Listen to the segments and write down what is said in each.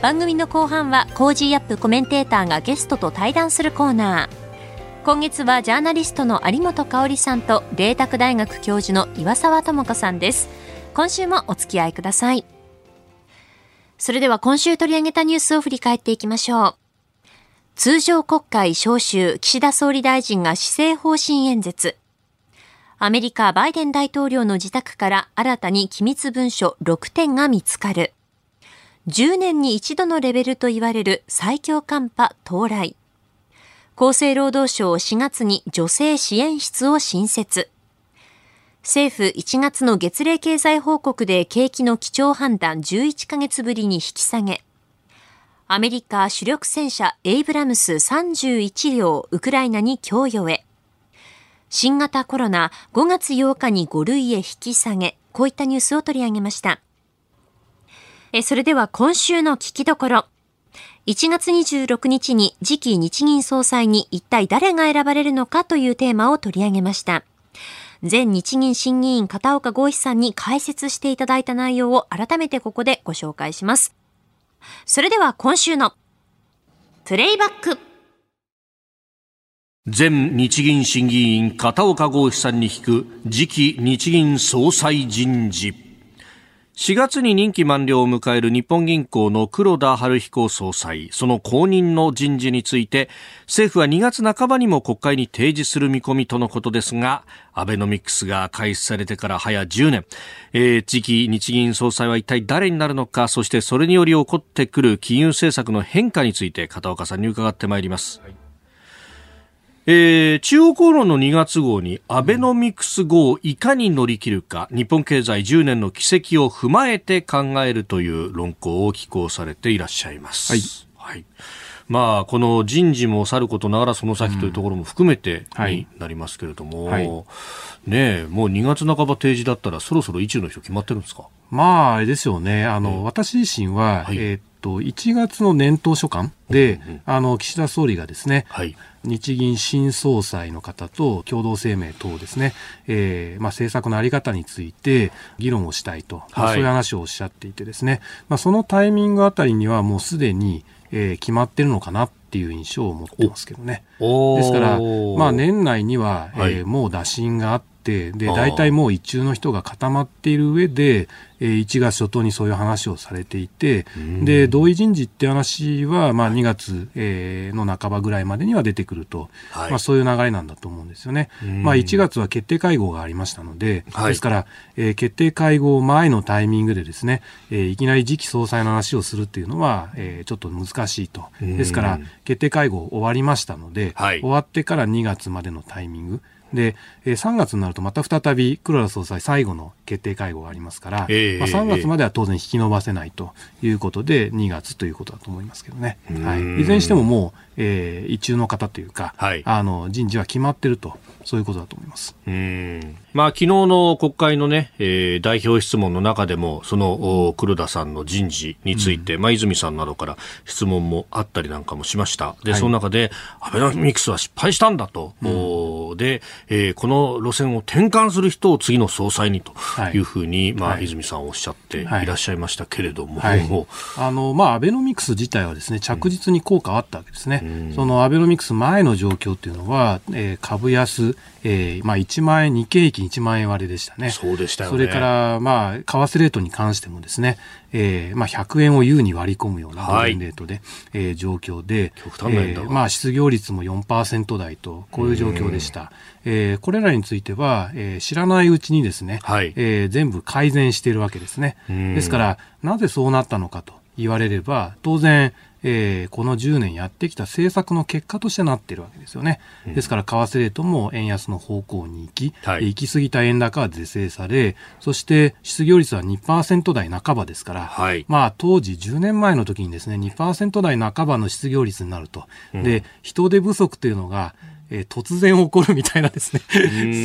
番組の後半は Cozy up! コメンテーターがゲストと対談するコーナー今月はジャーナリストの有本香さんと麗澤大学教授の岩澤知子さんです今週もお付き合いくださいそれでは今週取り上げたニュースを振り返っていきましょう通常国会召集、岸田総理大臣が施政方針演説。アメリカ、バイデン大統領の自宅から新たに機密文書6点が見つかる。10年に一度のレベルと言われる最強寒波到来。厚生労働省4月に女性支援室を新設。政府1月の月例経済報告で景気の基調判断11ヶ月ぶりに引き下げ。アメリカ主力戦車エイブラムス31両ウクライナに供与へ。新型コロナ5月8日に5類へ引き下げ、こういったニュースを取り上げました。えそれでは今週の聞きどころ。1月26日に次期日銀総裁に一体誰が選ばれるのかというテーマを取り上げました。前日銀審議員片岡剛志さんに解説していただいた内容を改めてここでご紹介します。それでは今週のプレイバック前日銀審議員片岡剛志さんに聞く次期日銀総裁人事4月に任期満了を迎える日本銀行の黒田晴彦総裁、その後任の人事について、政府は2月半ばにも国会に提示する見込みとのことですが、アベノミクスが開始されてから早10年、えー、次期日銀総裁は一体誰になるのか、そしてそれにより起こってくる金融政策の変化について、片岡さんに伺ってまいります。はいえー、中央公論の2月号にアベノミクス号をいかに乗り切るか日本経済10年の軌跡を踏まえて考えるという論考を寄稿されていらっしゃいます。はい。はい。まあ、この人事もさることながらその先というところも含めてになりますけれども、うんはい、ねもう2月半ば提示だったらそろそろ一の人決まってるんですか？まあ、あれですよね。あの、えー、私自身は、はい、えー、っと、1月の年頭所感で、うんうん、あの、岸田総理がですね、はい、日銀新総裁の方と共同声明等ですね、えーまあ、政策の在り方について議論をしたいと、まあ、そういう話をおっしゃっていてですね、まあ、そのタイミングあたりにはもうすでに、えー、決まってるのかなっていう印象を持ってますけどね。ですから、まあ、年内には、えー、はい、もう打診があって、で、大体もう一中の人が固まっている上で、えー、1月初頭にそういう話をされていて、で、同意人事って話は、まあ、2月、えー、の半ばぐらいまでには出てくると、はい、まあ、そういう流れなんだと思うんですよね。まあ、1月は決定会合がありましたので、はい、ですから、えー、決定会合前のタイミングでですね、えー、いきなり次期総裁の話をするっていうのは、えー、ちょっと難しいと。ですから、決定会合終わりましたので、はい、終わってから2月までのタイミング、で、えー、3月になるとまた再び黒田総裁最後の決定会合がありますから、えー、まあ、3月までは当然引き延ばせないということで、2月ということだと思いますけどね。はい、いずれにしてももう、えー、一中の方というか、はい、あの人事は決まってると、そういうことだと思います。うんまあ、昨日の国会のね、えー、代表質問の中でも、その黒田さんの人事について、うん、まあ、泉さんなどから質問もあったりなんかもしました。で、はい、その中で、アベノミクスは失敗したんだと、うん、で、えー、この路線を転換する人を次の総裁にとい。うふうに、はい、まあ、泉さんおっしゃってい。らっしゃいましたけれども、あの、まあ、アベノミクス自体はですね、着実に効果あったわけですね。うん、そのアベノミクス前の状況っていうのは、えー、株安、えー、まあ、1万円、日経平均1万円割れでしたね。そうでしたよね。それから、まあ、為替レートに関してもですね、えー、まあ、100円を優に割り込むようなドル円レートで、はい、えー、状況で、極端なえー、まあ、失業率も4%台と、こういう状況でした。えー、これらについては、えー、知らないうちにですね、はい、えー、全部改善しているわけですね。ですから、なぜそうなったのかと。言われれば、当然、えー、この10年やってきた政策の結果としてなっているわけですよね。うん、ですから、為替レートも円安の方向に行き、はい、行き過ぎた円高は是正され、そして失業率は2%台半ばですから、はい、まあ当時10年前の時にですね、2%台半ばの失業率になると。うん、で、人手不足というのが、えー、突然起こるみたいなですね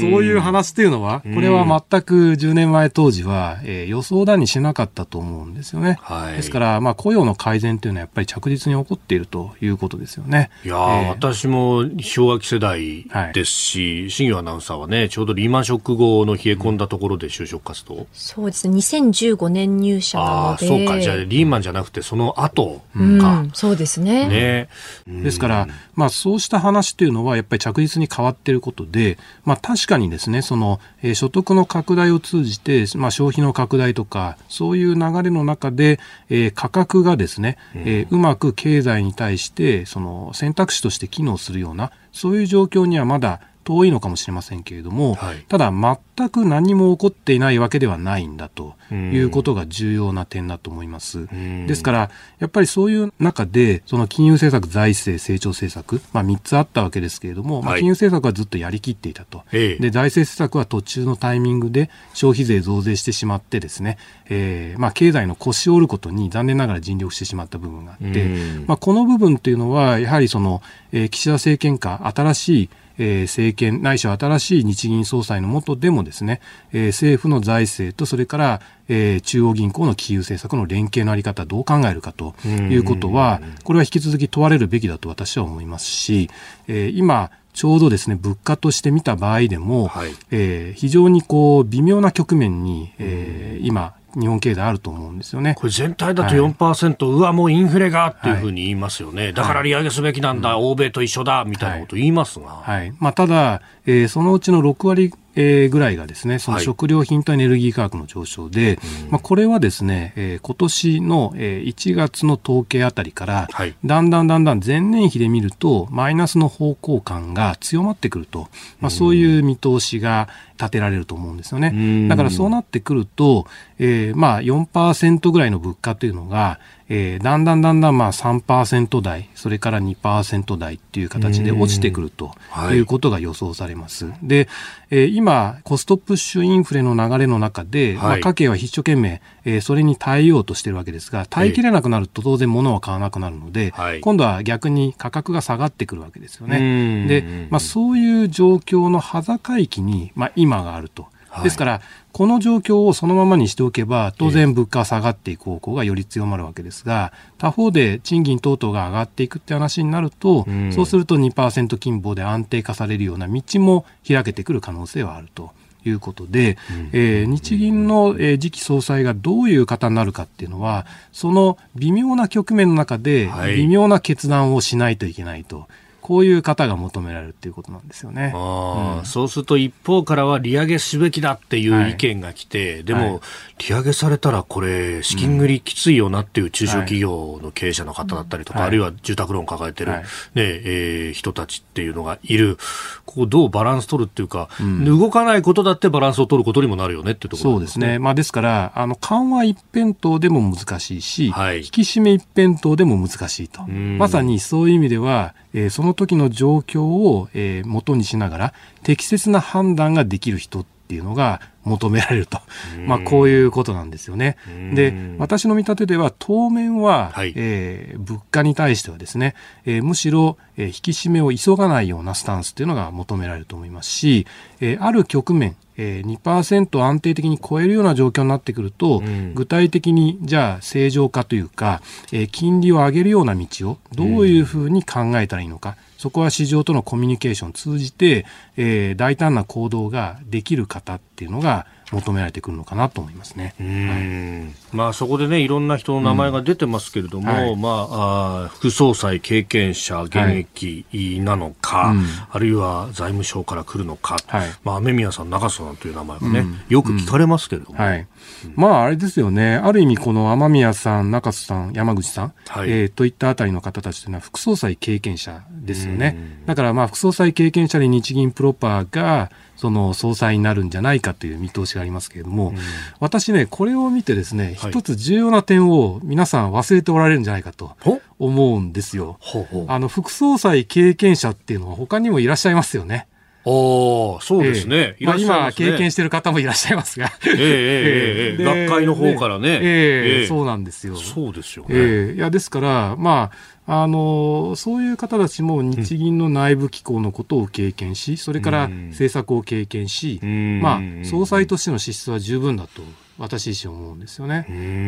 そういう話っていうのは、これは全く10年前当時は、えー、予想だにしなかったと思うんですよね。はい、ですから、まあ、雇用の改善というのはやっぱり着実に起こっているということですよね。いや、えー、私も氷河期世代ですし、はい、新業アナウンサーはね、ちょうどリーマンショック後の冷え込んだところで就職活動、うん、そうですね、2015年入社なので。そうか、じゃあリーマンじゃなくてその後か。うん、そうですね。ね。ですから、まあ、そうした話っていうのは、やっぱり着実に変わっていることで、まあ、確かにですね、その、えー、所得の拡大を通じて、まあ、消費の拡大とか、そういう流れの中で、えー、価格がですね、えー、うまく経済に対して、その選択肢として機能するような、そういう状況にはまだ遠いのかもしれませんけれども、はい、ただ全く何も起こっていないわけではないんだということが重要な点だと思います。ですから、やっぱりそういう中で、その金融政策、財政、成長政策、まあ3つあったわけですけれども、はい、まあ金融政策はずっとやりきっていたと。で、財政政策は途中のタイミングで消費税増税してしまってですね、えー、まあ経済の腰を折ることに残念ながら尽力してしまった部分があって、まあこの部分っていうのは、やはりその、えー、岸田政権下、新しいえー、政権ないしは新しい日銀総裁の下でもですね、えー、政府の財政とそれから、えー、中央銀行の金融政策の連携のあり方どう考えるかということはこれは引き続き問われるべきだと私は思いますし、えー、今ちょうどですね物価として見た場合でも、はい、えー、非常にこう微妙な局面に、えー、今日本経済あると思うんですよね。これ全体だと4%、はい、うわ、もうインフレがっていうふうに言いますよね。はい、だから利上げすべきなんだ、はい、欧米と一緒だ、みたいなこと言いますが。はい。まあ、ただ、えー、そのうちの6割えー、ぐらいがですね、その食料品とエネルギー価格の上昇で、はい、まあ、これはですね、えー、今年の、えー、1月の統計あたりから、はい、だんだんだんだん前年比で見ると、マイナスの方向感が強まってくると、まあ、そういう見通しが立てられると思うんですよね。だからそうなってくると、えー、まあ4%ぐらいの物価というのが、えー、だんだんだんだんまあ3%台、それから2%台っていう形で落ちてくるということが予想されます。はい、で、えー、今、コストプッシュインフレの流れの中で、はい、まあ、家計は一生懸命、えー、それに耐えようとしてるわけですが、耐えきれなくなると当然物は買わなくなるので、はい、今度は逆に価格が下がってくるわけですよね。で、まあ、そういう状況の端境期に、まあ、今があると。ですから、この状況をそのままにしておけば、当然物価は下がっていく方向がより強まるわけですが、他方で賃金等々が上がっていくって話になると、うん、そうすると2%金棒で安定化されるような道も開けてくる可能性はあると。いうことで、うん、えー、日銀の、えー、次期総裁がどういう方になるかっていうのは、その微妙な局面の中で、微妙な決断をしないといけないと。こういう方が求められるっていうことなんですよね。あうん、そうすると一方からは利上げすべきだっていう意見が来て、はい、でも、利上げされたらこれ資金繰りきついよなっていう中小企業の経営者の方だったりとか、はい、あるいは住宅ローン抱えてる、はい、ねえー、人たちっていうのがいる。ここどうバランス取るっていうか、うん、動かないことだってバランスを取ることにもなるよねっていうところ、ね、そうですね。まあですから、あの緩和一辺倒でも難しいし、はい、引き締め一辺倒でも難しいと。まさにそういう意味では、えー、その時の状況を、えー、元にしながら適切な判断ができる人っていうのが求められると、まあ、こういうことなんですよね。で私の見立てでは当面は、はい、えー、物価に対してはですね、えー、むしろ、えー、引き締めを急がないようなスタンスっていうのが求められると思いますし、えー、ある局面えー、2%安定的に超えるような状況になってくると、うん、具体的にじゃあ正常化というか、えー、金利を上げるような道をどういうふうに考えたらいいのか、そこは市場とのコミュニケーションを通じて、えー、大胆な行動ができる方っていうのが求められてくるのかなと思いますね。はい、まあそこでねいろんな人の名前が出てますけれども、うん。はい、まああ副総裁経験者現役なのか、はいうん、あるいは財務省から来るのか、はい、まあ雨宮さん中曽さんという名前がね、うん、よく聞かれますけれども、はい。まああれですよね。ある意味この雨宮さん中曽さん山口さん、はい、えー、といったあたりの方たちというのは副総裁経験者ですよね。だからまあ副総裁経験者で日銀プロパーがその総裁になるんじゃないかという見通しがありますけれども、うん、私ね、これを見てですね、はい、一つ重要な点を皆さん忘れておられるんじゃないかと思うんですよ。あの、副総裁経験者っていうのは他にもいらっしゃいますよね。ああ、そうですね。えー、まあ、今、経験している方もいらっしゃいますが。ええええええ、学会の方からね。ええそうなんですよ。そうですよね。ええいや、ですから、まあ、あの、そういう方たちも日銀の内部機構のことを経験し、それから政策を経験し、まあ、総裁としての資質は十分だと私自身思うんですよね。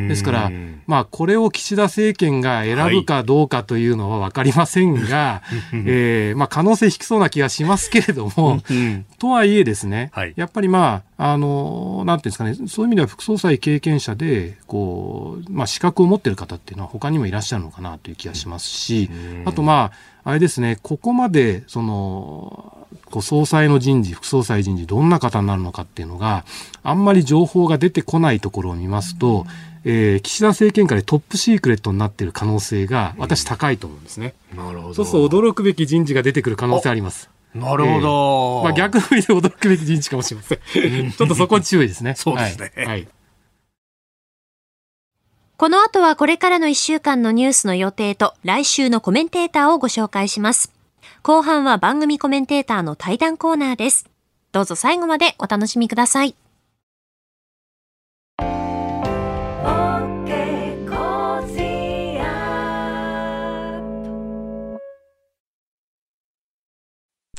ですから、まあ、これを岸田政権が選ぶかどうかというのは分かりませんが、はい、えー、まあ、可能性低そうな気がしますけれども、とはいえですね、はい、やっぱりまあ、あの、なんていうんですかね、そういう意味では副総裁経験者で、こう、まあ、資格を持っている方っていうのは他にもいらっしゃるのかなという気がしますし、あとまあ、あれですね、ここまで、その、こう総裁の人事、副総裁人事、どんな方になるのかっていうのが、あんまり情報が出てこないところを見ますと、えー、岸田政権下でトップシークレットになっている可能性が、私、高いと思うんですね。なるほど。そうすると驚くべき人事が出てくる可能性あります。なるほど。えー、まあ、逆の意味で驚くべき人事かもしれません。ちょっとそこに注意ですね。そうですね。はい、はいこの後はこれからの1週間のニュースの予定と来週のコメンテーターをご紹介します。後半は番組コメンテーターの対談コーナーです。どうぞ最後までお楽しみください。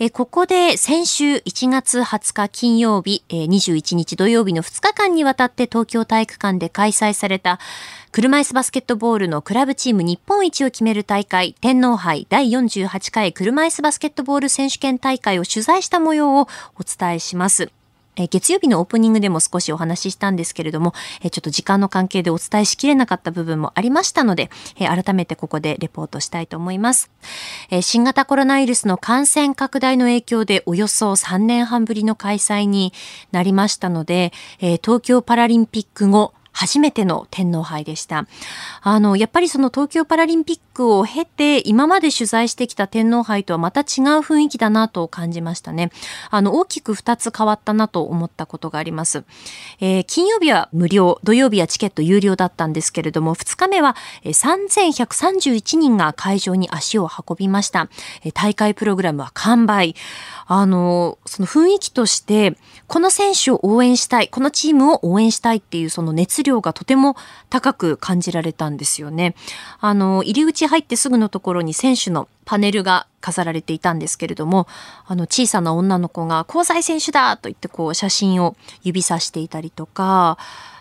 えここで先週1月20日金曜日、え21日土曜日の2日間にわたって東京体育館で開催された車椅子バスケットボールのクラブチーム日本一を決める大会天皇杯第48回車椅子バスケットボール選手権大会を取材した模様をお伝えします。え月曜日のオープニングでも少しお話ししたんですけれども、えちょっと時間の関係でお伝えしきれなかった部分もありましたので、え改めてここでレポートしたいと思います。え新型コロナウイルスの感染拡大の影響でおよそ3年半ぶりの開催になりましたので、え東京パラリンピック後、初めての天皇杯でした。あの、やっぱりその東京パラリンピックを経て、今まで取材してきた天皇杯とはまた違う雰囲気だなと感じましたね。あの、大きく2つ変わったなと思ったことがあります。えー、金曜日は無料、土曜日はチケット有料だったんですけれども、2日目は3131人が会場に足を運びました。大会プログラムは完売。あの、その雰囲気として、この選手を応援したい、このチームを応援したいっていうその熱量がとても高く感じられたんですよね。あの、入り口入ってすぐのところに選手のパネルが飾られていたんですけれども、あの小さな女の子が交際選手だと言ってこう写真を指さしていたりとか、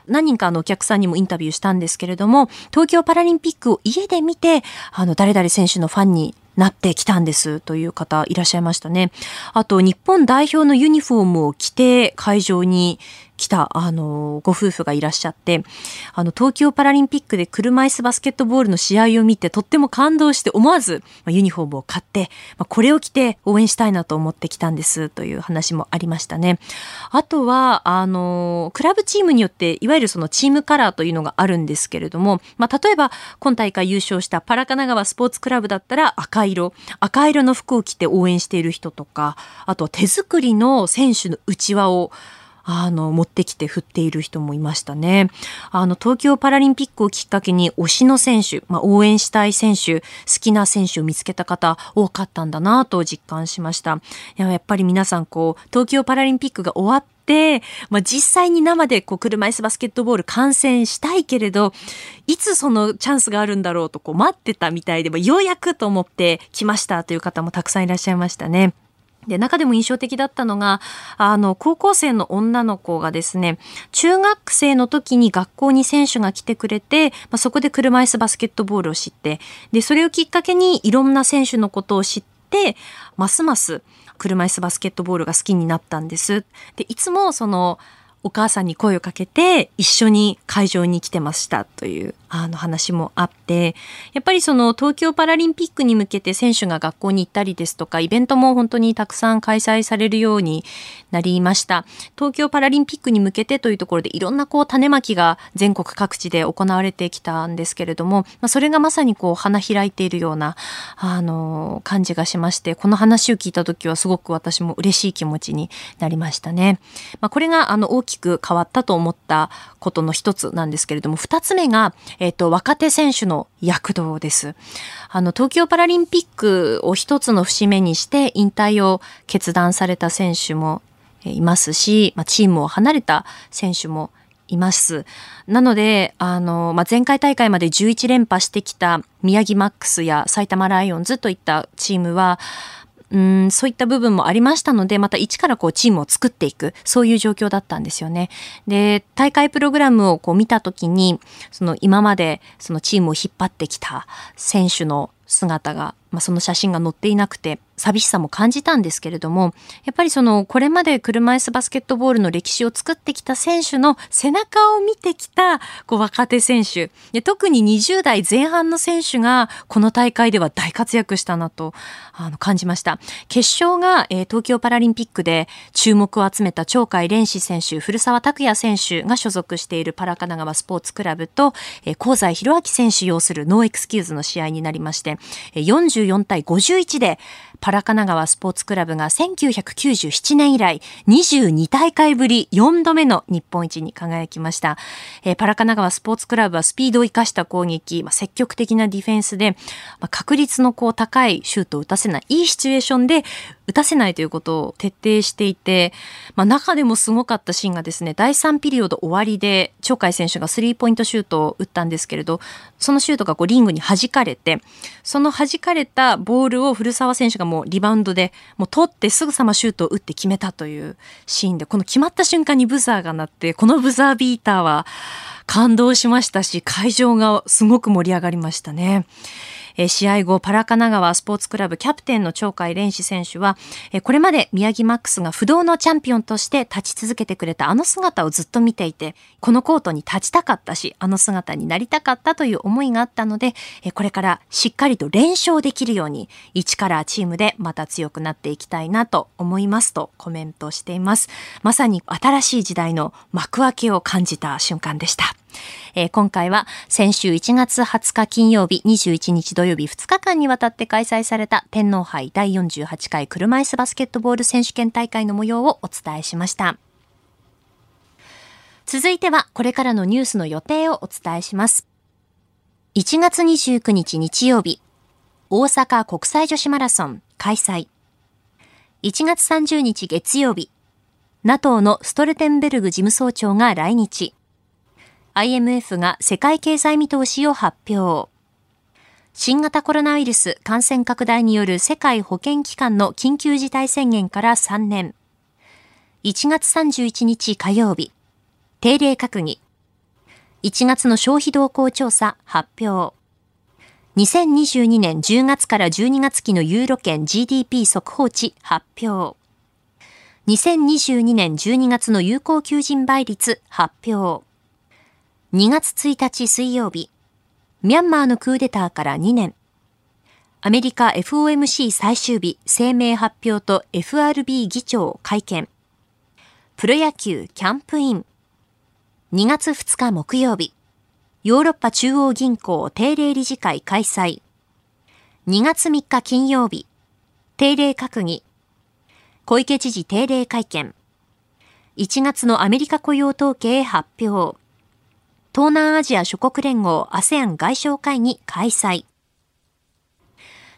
何人かのお客さんにもインタビューしたんですけれども、東京パラリンピックを家で見て、あの、誰々選手のファンになってきたんですという方いらっしゃいましたね。あと、日本代表のユニフォームを着て会場に来た、あの、ご夫婦がいらっしゃって、あの、東京パラリンピックで車椅子バスケットボールの試合を見て、とっても感動して思わず、まあ、ユニフォームを買って、まあ、これを着て応援したいなと思ってきたんですという話もありましたね。あとは、あの、クラブチームによって、いわゆるそのチームカラーというのがあるんですけれども、まあ、例えば、今大会優勝したパラ神奈川スポーツクラブだったら赤色、赤色の服を着て応援している人とか、あとは手作りの選手の内輪をあの、持ってきて振っている人もいましたね。あの、東京パラリンピックをきっかけに推しの選手、まあ、応援したい選手、好きな選手を見つけた方多かったんだなと実感しました。やっぱり皆さんこう、東京パラリンピックが終わって、まあ、実際に生でこう車椅子バスケットボール観戦したいけれど、いつそのチャンスがあるんだろうとこう待ってたみたいで、ようやくと思って来ましたという方もたくさんいらっしゃいましたね。で、中でも印象的だったのが、あの、高校生の女の子がですね、中学生の時に学校に選手が来てくれて、まあ、そこで車椅子バスケットボールを知って、で、それをきっかけにいろんな選手のことを知って、ますます車椅子バスケットボールが好きになったんです。で、いつもその、お母さんに声をかけて一緒に会場に来てましたというあの話もあって、やっぱりその東京パラリンピックに向けて選手が学校に行ったりですとか、イベントも本当にたくさん開催されるようになりました。東京パラリンピックに向けてというところでいろんなこう種まきが全国各地で行われてきたんですけれども、ま、それがまさにこう花開いているような、あの、感じがしまして、この話を聞いた時はすごく私も嬉しい気持ちになりましたね。まあ、これがあの大きく変わったと思ったことの一つなんですけれども、二つ目が、えっ、ー、と、若手選手の躍動です。あの、東京パラリンピックを一つの節目にして引退を決断された選手もいますし、まあ、チームを離れた選手もいます。なので、あの、まあ、前回大会まで11連覇してきた宮城マックスや埼玉ライオンズといったチームは、うんそういった部分もありましたので、また一からこうチームを作っていく、そういう状況だったんですよね。で、大会プログラムをこう見た時に、その今までそのチームを引っ張ってきた選手の姿が、まあ、その写真が載っていなくて、寂しさも感じたんですけれども、やっぱりその、これまで車椅子バスケットボールの歴史を作ってきた選手の背中を見てきた、こう、若手選手。特に20代前半の選手が、この大会では大活躍したなと、あの、感じました。決勝が、えー、東京パラリンピックで注目を集めた鳥海連志選手、古澤拓也選手が所属しているパラ神奈川スポーツクラブと、えー、香西宏昭選手擁するノーエクスキューズの試合になりまして、44対51で、パラ神奈川スポーツクラブが1997年以来22大会ぶり4度目の日本一に輝きました。えー、パラ神奈川スポーツクラブはスピードを生かした攻撃、まあ、積極的なディフェンスで、まあ、確率のこう高いシュートを打たせない、いいシチュエーションで打たせないということを徹底していて、まあ、中でもすごかったシーンがですね、第3ピリオド終わりで、鳥海選手がスリーポイントシュートを打ったんですけれど、そのシュートがこうリングに弾かれて、その弾かれたボールを古澤選手がもうリバウンドで、もう取ってすぐさまシュートを打って決めたというシーンで、この決まった瞬間にブザーが鳴って、このブザービーターは感動しましたし、会場がすごく盛り上がりましたね。え試合後、パラ神奈川スポーツクラブキャプテンの鳥海蓮司選手は、えこれまで宮城マックスが不動のチャンピオンとして立ち続けてくれたあの姿をずっと見ていて、このコートに立ちたかったし、あの姿になりたかったという思いがあったので、えこれからしっかりと連勝できるように、一からチームでまた強くなっていきたいなと思いますとコメントしています。まさに新しい時代の幕開けを感じた瞬間でした。えー、今回は先週1月20日金曜日、21日土曜日2日間にわたって開催された天皇杯第48回車椅子バスケットボール選手権大会の模様をお伝えしました。続いてはこれからのニュースの予定をお伝えします。1月29日日曜日、大阪国際女子マラソン開催。1月30日月曜日、NATO のストルテンベルグ事務総長が来日。IMF が世界経済見通しを発表。新型コロナウイルス感染拡大による世界保健機関の緊急事態宣言から3年。1月31日火曜日。定例閣議。1月の消費動向調査発表。2022年10月から12月期のユーロ圏 GDP 速報値発表。2022年12月の有効求人倍率発表。2月1日水曜日、ミャンマーのクーデターから2年。アメリカ FOMC 最終日声明発表と FRB 議長会見。プロ野球キャンプイン。2月2日木曜日、ヨーロッパ中央銀行定例理事会開催。2月3日金曜日、定例閣議、小池知事定例会見。1月のアメリカ雇用統計発表。東南アジア諸国連合 ASEAN 外相会議開催。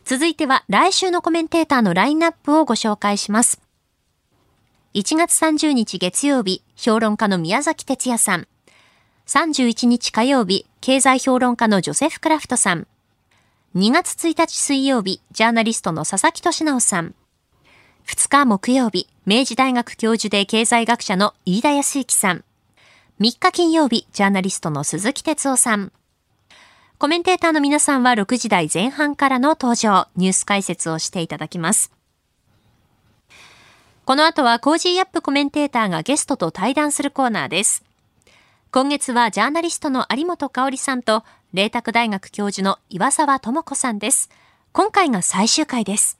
続いては来週のコメンテーターのラインナップをご紹介します。1月30日月曜日、評論家の宮崎哲也さん。31日火曜日、経済評論家のジョセフ・クラフトさん。2月1日水曜日、ジャーナリストの佐々木俊直さん。2日木曜日、明治大学教授で経済学者の飯田康之さん。3日金曜日、ジャーナリストの鈴木哲夫さん。コメンテーターの皆さんは6時台前半からの登場、ニュース解説をしていただきます。この後はコージーアップコメンテーターがゲストと対談するコーナーです。今月はジャーナリストの有本香さんと、麗澤大学教授の岩澤知子さんです。今回が最終回です。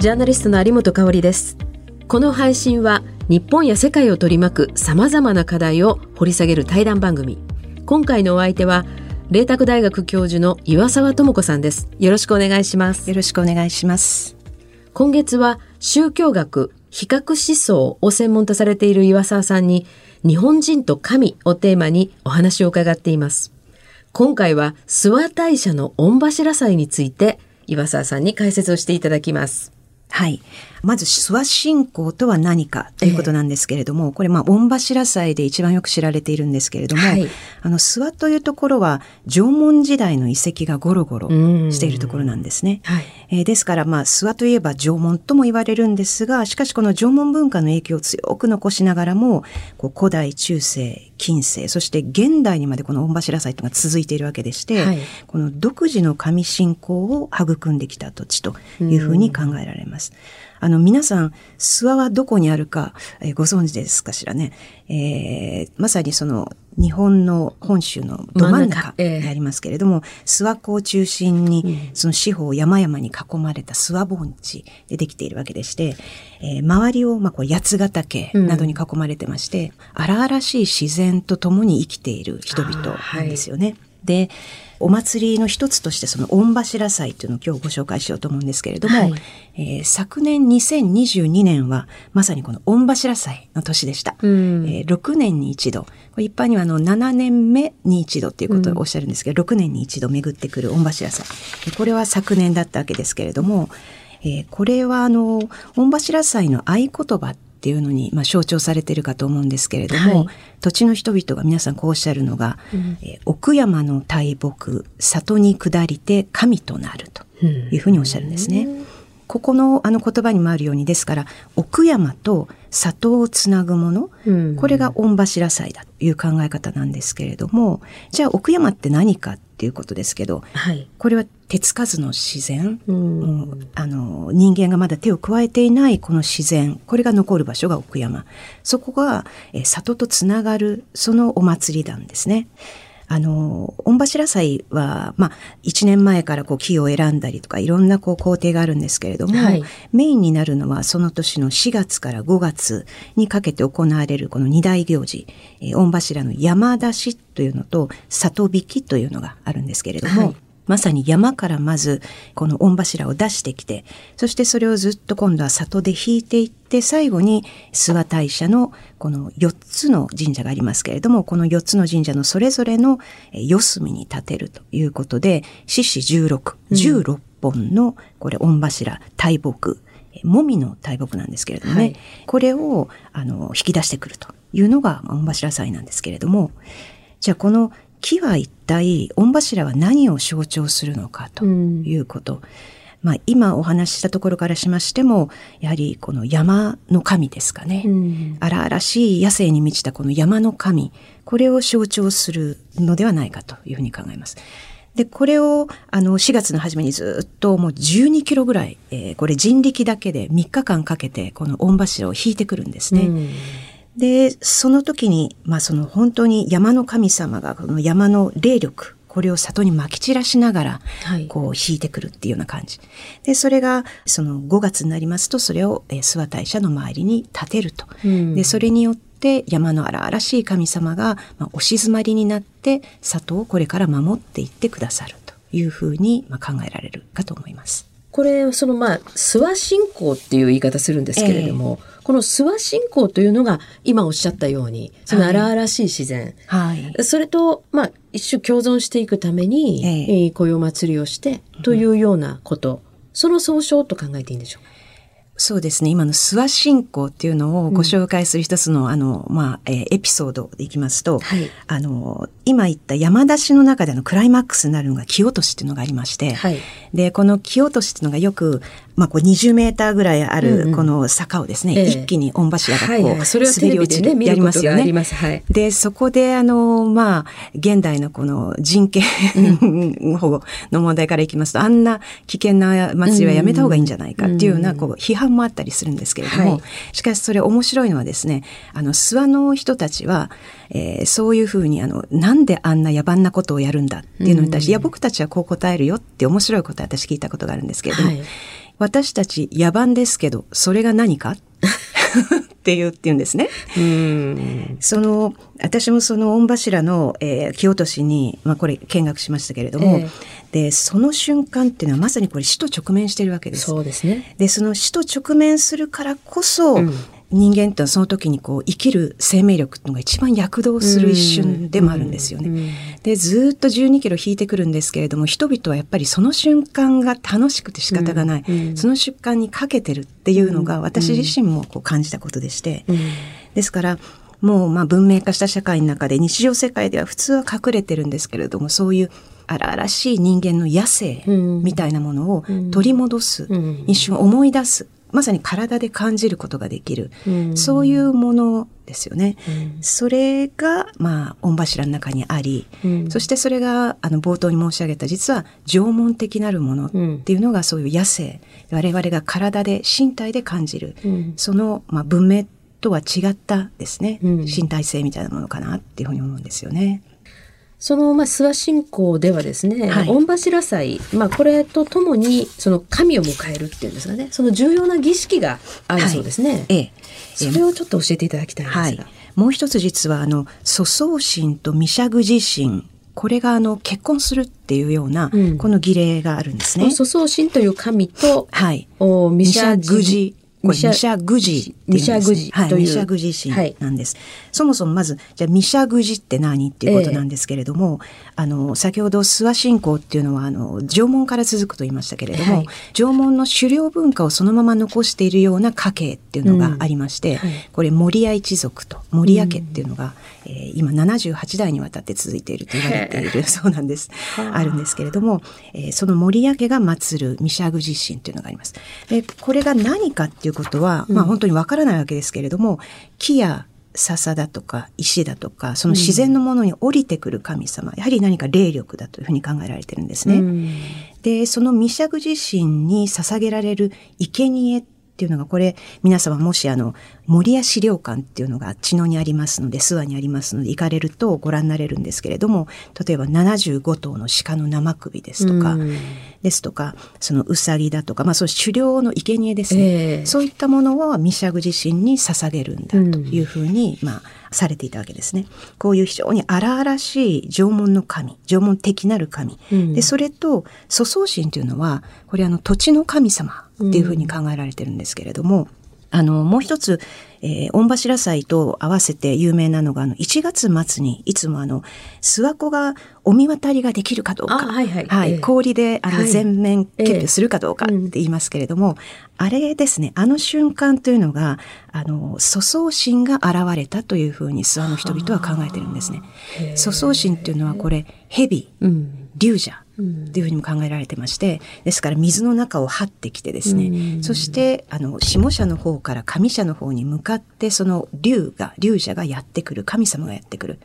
ジャーナリストの有本香里です。この配信は日本や世界を取り巻く様々な課題を掘り下げる対談番組。今回のお相手は、麗澤大学教授の岩沢智子さんです。よろしくお願いします。よろしくお願いします。今月は宗教学、比較思想を専門とされている岩沢さんに、日本人と神をテーマにお話を伺っています。今回は諏訪大社の御柱祭について岩沢さんに解説をしていただきます。はい。まず、諏訪信仰とは何かということなんですけれども、えー、これ、まあ、御柱祭で一番よく知られているんですけれども、はい、あの、諏訪というところは、縄文時代の遺跡がゴロゴロしているところなんですね。はい、えー、ですから、まあ、諏訪といえば縄文とも言われるんですが、しかしこの縄文文化の影響を強く残しながらも、こう古代、中世、近世、そして現代にまでこの御柱祭というのが続いているわけでして、はい、この独自の神信仰を育んできた土地というふうに考えられます。あの、皆さん、諏訪はどこにあるか、えー、ご存知ですかしらね。えー、まさにその、日本の本州のど真ん中にありますけれども、諏訪湖を中心に、その四方山々に囲まれた諏訪盆地でできているわけでして、えー、周りを、まあ、こう八ヶ岳などに囲まれてまして、うん、荒々しい自然と共に生きている人々なんですよね。はい、で、お祭りの一つとしてその御柱祭というのを今日ご紹介しようと思うんですけれども、はい、えー、昨年2022年はまさにこの御柱祭の年でした。うん、えー、6年に一度、一般にはあの7年目に一度っていうことをおっしゃるんですけど、うん、6年に一度巡ってくる御柱祭。これは昨年だったわけですけれども、えー、これはあの、御柱祭の合言葉っていうのに、まあ、象徴されているかと思うんですけれども、はい、土地の人々が皆さんこうおっしゃるのが、うん、えー、奥山の大木里に下りて神となるというふうにおっしゃるんですね。うん、ここのあの言葉にもあるようにですから奥山と里をつなぐもの、うん、これが御柱祭だという考え方なんですけれどもじゃあ奥山って何かっっていうことですけど、はい、これは手つかずの自然、うん、あの人間がまだ手を加えていないこの自然。これが残る場所が奥山。そこが、え里とつながるそのお祭りなんですね。あの、御柱祭は、まあ、1年前からこう木を選んだりとか、いろんなこう工程があるんですけれども、はい、メインになるのはその年の4月から5月にかけて行われるこの二大行事、えー、御柱の山出しというのと、里引きというのがあるんですけれども、はいまさに山からまずこの御柱を出してきて、そしてそれをずっと今度は里で引いていって、最後に諏訪大社のこの4つの神社がありますけれども、この4つの神社のそれぞれの四隅に立てるということで、獅子16、16本のこれ御柱、大木、もみの大木なんですけれどもね、はい、これをあの引き出してくるというのが御柱祭なんですけれども、じゃあこの木は一体御柱は何を象徴するのかということ。うん、まあ今お話ししたところからしましても、やはりこの山の神ですかね。うん、荒々しい野生に満ちたこの山の神、これを象徴するのではないかというふうに考えます。で、これを、あの、4月の初めにずっともう12キロぐらい、えー、これ人力だけで3日間かけて、この御柱を引いてくるんですね。うんで、その時に、まあその本当に山の神様がこの山の霊力、これを里に撒き散らしながら、こう引いてくるっていうような感じ。で、それが、その5月になりますと、それを、えー、諏訪大社の周りに立てると。うん、で、それによって山の荒々しい神様が、まあ、お静まりになって、里をこれから守っていってくださるというふうに、まあ、考えられるかと思います。これ、そのまあ、諏訪信仰っていう言い方するんですけれども、えー、この諏訪信仰というのが、今おっしゃったように、その荒々しい自然。はい。それと、まあ、一種共存していくために、えー、雇用祭りをして、というようなこと、うん、その総称と考えていいんでしょうか？そうですね。今の諏訪信仰っていうのをご紹介する一つの、うん、あの、まあ、えー、エピソードでいきますと、はい、あの、今言った山出しの中でのクライマックスになるのが木落としっていうのがありまして、はい、で、この木落としっていうのがよく、まあ、こう20メーターぐらいあるこの坂をですね、うんうん、一気に御柱がこう、滑り落ちる、ね、やりますよね。はい、で、そこであの、まあ、現代のこの人権 保護の問題からいきますと、あんな危険な祭りはやめた方がいいんじゃないかっていうようなこう批判もあったりするんですけれども、はい、しかしそれ面白いのはですね、あの、諏訪の人たちは、えー、そういうふうにあの、なんであんな野蛮なことをやるんだっていうのに対して、いや、僕たちはこう答えるよって面白いことを私聞いたことがあるんですけれども、はい私たち野蛮ですけど、それが何か？っていうって言うんですね。その私もその御柱の、えー、木落としに、まあ、これ見学しましたけれども、えー、でその瞬間っていうのはまさにこれ死と直面しているわけです。そうですね。でその死と直面するからこそ、うん人間ってその時にこう生きる生命力っていうのが一番躍動する一瞬でもあるんですよね。でずっと12キロ引いてくるんですけれども人々はやっぱりその瞬間が楽しくて仕方がない、その瞬間にかけてるっていうのが私自身もこう感じたことでして、ですからもうまあ文明化した社会の中で日常世界では普通は隠れてるんですけれどもそういう荒々しい人間の野生みたいなものを取り戻す、一瞬思い出すまさに体で感じることができる、うん、そういうものですよね。うん、それが、まあ、御柱の中にあり、うん、そしてそれが、あの、冒頭に申し上げた、実は縄文的なるものっていうのが、そういう野生、我々が体で、身体で感じる、その、まあ、文明とは違ったですね、身体性みたいなものかなっていうふうに思うんですよね。その、まあ、諏訪信仰ではですね、はい、御柱祭、まあ、これとともに、その神を迎えるっていうんですかね、その重要な儀式があるそうですね。はい、ええ。それをちょっと教えていただきたいんですが。はい、もう一つ実は、あの、粗相神と弥釈寺神、これがあの結婚するっていうような、この儀礼があるんですね。粗相神という神と、はい、お弥釈寺これ、ミシャグジミシャグジ。はい、ミシャグジ神なんです。はい、そもそもまず、じゃあミシャグジって何っていうことなんですけれども、えー、あの、先ほど諏訪信仰っていうのは、あの、縄文から続くと言いましたけれども、はい、縄文の狩猟文化をそのまま残しているような家系っていうのがありまして、うん。はい、これ、森屋一族と森屋家っていうのが、うん、えー、今78代にわたって続いていると言われているそうなんです。あ。るんですけれども、えー、その森屋家が祀るミシャグジ神っていうのがあります。で、これが何かっていういうことは、まあ本当にわからないわけですけれども、木や笹だとか石だとかその自然のものに降りてくる神様、うん、やはり何か霊力だというふうに考えられてるんですね。うん、でその弥釈自身に捧げられる生贄っていうのが、これ、皆様もしあの、森屋資料館っていうのが知能にありますので、諏訪にありますので、行かれるとご覧になれるんですけれども、例えば75頭の鹿の生首ですとか、ですとか、そのうさぎだとか、まあそう狩猟の生贄ですね、えー、そういったものをミシャグ自身に捧げるんだというふうに、まあ、されていたわけですね。こういう非常に荒々しい縄文の神、縄文的なる神。うん、で、それと、祖宗神というのは、これあの土地の神様っていうふうに考えられてるんですけれども、うん、あの、もう一つ、えー、御柱祭と合わせて有名なのが、あの、1月末にいつもあの、諏訪湖がお見渡りができるかどうか、はいはい、はい、氷であの、全面結氷するかどうかって言いますけれども、あれですね、あの瞬間というのが、あの、粗相神が現れたというふうに諏訪の人々は考えてるんですね。粗相神っていうのはこれ、蛇、龍蛇、っていうふうにも考えられてまして、ですから水の中を張ってきてですね、そしてあの下社の方から上社の方に向かってその竜が竜者がやってくる神様がやってくる。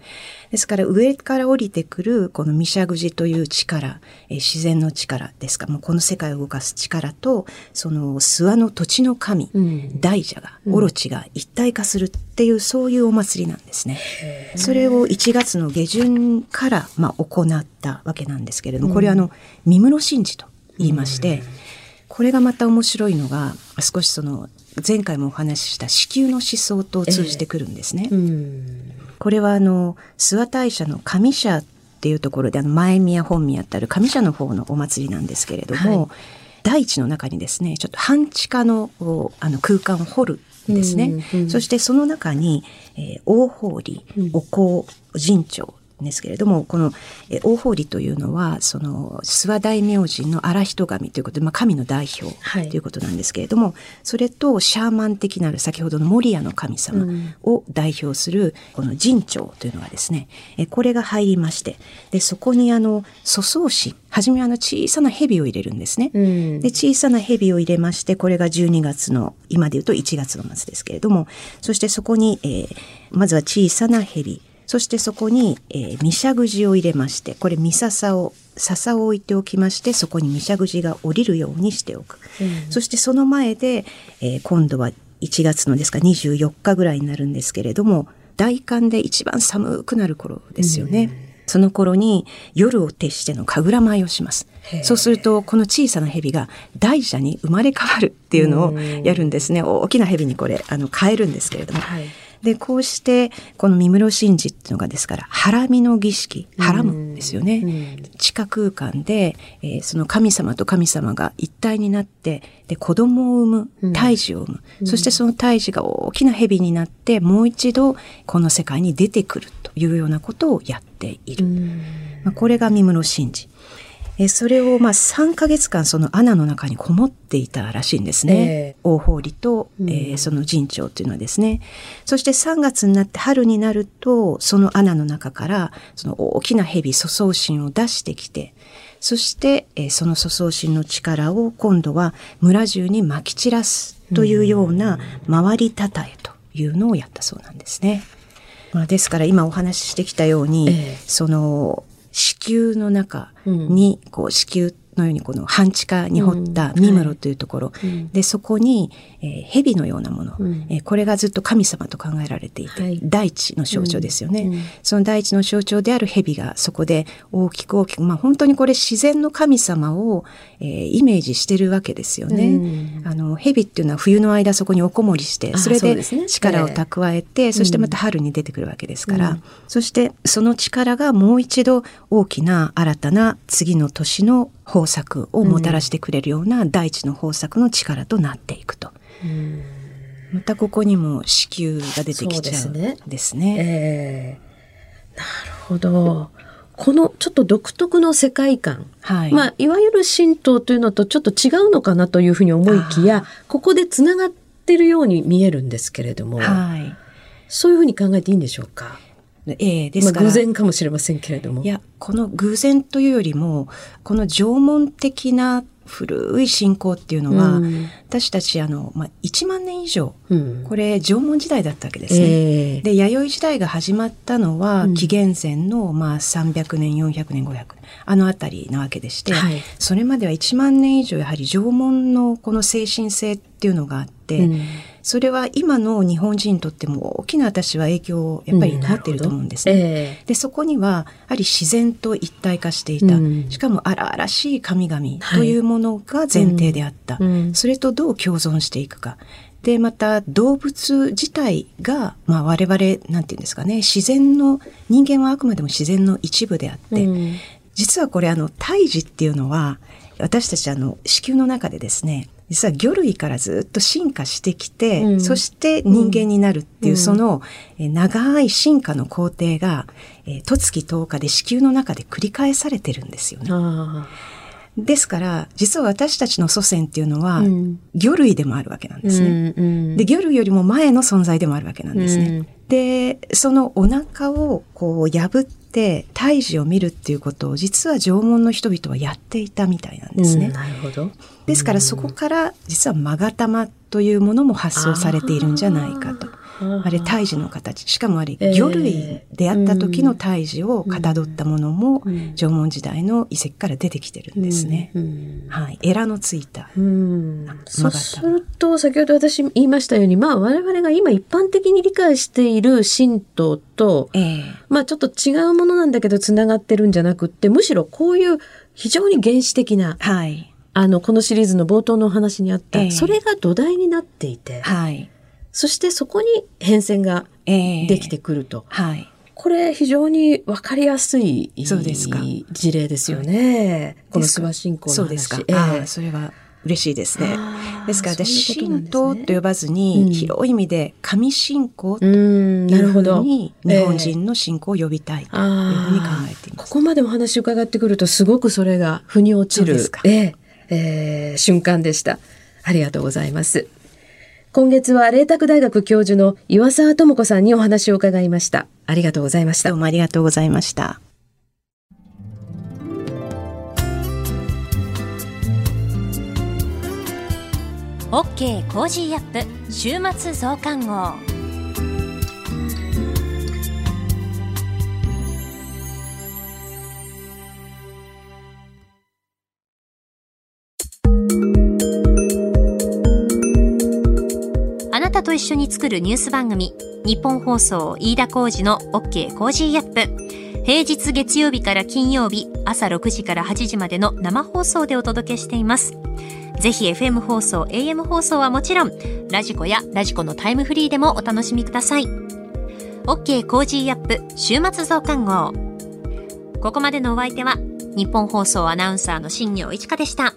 ですから上から降りてくるこのミシャグジという力、え自然の力ですかもうこの世界を動かす力とその諏訪の土地の神、うん、大蛇がオロチが一体化するっていうそういうお祭りなんですね。それを1月の下旬からまあ行ったわけなんですけれども、これはあの三室神事と言いまして、これがまた面白いのが少しその前回もお話しした子宮の思想と通じてくるんですね。えー。これはあの諏訪大社の上社っていうところであの前宮本宮ってある上社の方のお祭りなんですけれども、はい、大地の中にですねちょっと半地下のあの空間を掘るんですね、そしてその中に、えー、大法理、お香神長ですけれどもこの大法理というのはその諏訪大明神の荒人神ということで、まあ、神の代表ということなんですけれども、はい、それとシャーマン的なる先ほどの守屋の神様を代表するこの神長というのがですね、えこれが入りましてでそこにあの粗相神初めはあの小さな蛇を入れるんですね。うん、で小さな蛇を入れましてこれが12月の今でいうと1月の末ですけれどもそしてそこに、えー、まずは小さな蛇そしてそこに、えー、ミシャグジを入れまして、これミササを、笹を置いておきまして、そこにミシャグジが降りるようにしておく。うん、そしてその前で、えー、今度は1月のですか24日ぐらいになるんですけれども、大寒で一番寒くなる頃ですよね。うん、その頃に夜を徹しての神楽舞をします。そうすると、この小さな蛇が大蛇に生まれ変わるっていうのをやるんですね。大きな蛇にこれ、あの、変えるんですけれども。はいで、こうして、この三室神事っていうのがですから、ハラミの儀式、ハラムですよね。地下空間で、えー、その神様と神様が一体になって、で、子供を産む、胎児を産む。そしてその胎児が大きな蛇になって、もう一度この世界に出てくるというようなことをやっている。まあ、これが三室神事。えそれをまあ3ヶ月間その穴の中にこもっていたらしいんですね。えー、大法理と、えー、その陣長っていうのはですね。そして3月になって春になると、その穴の中からその大きな蛇粗相神を出してきて、そして、えー、その粗相神の力を今度は村中に撒き散らすというような回りたたえというのをやったそうなんですね。まあ、ですから今お話ししてきたように、えー、その子宮の中に、こう子宮のようにこの半地下に掘った三室というところ、うん。はい、でそこに、えー、蛇のようなもの、うん、えー、これがずっと神様と考えられていて、はい、大地の象徴ですよね、うん、その大地の象徴である蛇がそこで大きく大きくまあ本当にこれ自然の神様を、えー、イメージしてるわけですよね、あの蛇っていうのは冬の間そこにおこもりしてそれで力を蓄えてそ,、してまた春に出てくるわけですから、そしてその力がもう一度大きな新たな次の年の豊作をもたらしてくれるような大地の豊作の力となっていくと。またここにも子宮が出てきちゃうんですね。えー、なるほど。このちょっと独特の世界観、はい。まあ、いわゆる神道というのとちょっと違うのかなというふうに思いきやここでつながってるように見えるんですけれども、はい、そういうふうに考えていいんでしょうか？ええですから。まあ、偶然かもしれませんけれども。いや、この偶然というよりも、この縄文的な古い信仰っていうのは、うん、私たちあの、まあ、1万年以上、うん、これ縄文時代だったわけですね。えー、で弥生時代が始まったのは、紀元前の、まあ、300年400年500年あの辺りなわけでして、はい、それまでは1万年以上やはり縄文のこの精神性っていうのがあって、うんそれは今の日本人にとっても大きな私は影響をやっぱりなっていると思うんですね。うん。えー、でそこにはやはり自然と一体化していた、うん、しかも荒々しい神々というものが前提であった、はい、それとどう共存していくか。で、また動物自体が、まあ我々、なんていうんですかね、自然の、人間はあくまでも自然の一部であって、うん、実はこれあの、胎児っていうのは、私たちあの、子宮の中でですね、実は魚類からずっと進化してきて、うん、そして人間になるっていう、うん、その、え長い進化の工程が、えー、十月10日で子宮の中で繰り返されてるんですよね。ですから、実は私たちの祖先っていうのは、うん、魚類でもあるわけなんですね、うんうん、で、魚類よりも前の存在でもあるわけなんですね。で、そのお腹をこう破って胎児を見るっていうことを実は縄文の人々はやっていたみたいなんですね。なるほど。ですからそこから実は勾玉というものも発想されているんじゃないかと。あれ胎児の形。しかもあれ魚類であった時の胎児をかたどったものも、縄文時代の遺跡から出てきてるんですね。はい、エラのついた。そうすると先ほど私言いましたようにまあ我々が今一般的に理解している神道と、えー、まあちょっと違うものなんだけどつながってるんじゃなくってむしろこういう非常に原始的な、はい、あのこのシリーズの冒頭のお話にあった、えー、それが土台になっていて、はい、そしてそこに変遷ができてくると。えー、はい。これ非常にわかりやすいそうですか事例ですよね。この諏訪信仰の話。そうですか。えー、あそれは嬉しいですね。ですから私、神道と呼ばずに、広い意味で神信仰というふうに日本人の信仰を呼びたいというふうに考えています。ここまでお話伺ってくるとすごくそれが腑に落ちる、えーえー、瞬間でした。ありがとうございます。今月は麗澤大学教授の岩沢智子さんにお話を伺いました。ありがとうございました。どうもありがとうございました。オッケーコージーアップ週末増刊号。と一緒に作るニュース番組、ニッポン放送飯田浩司の OK コージーアップ。平日月曜日から金曜日、朝6時から8時までの生放送でお届けしています。ぜひ FM 放送、AM 放送はもちろん、ラジコやラジコのタイムフリーでもお楽しみください。OK コージーアップ週末増刊号。ここまでのお相手は、ニッポン放送アナウンサーの新行市佳でした。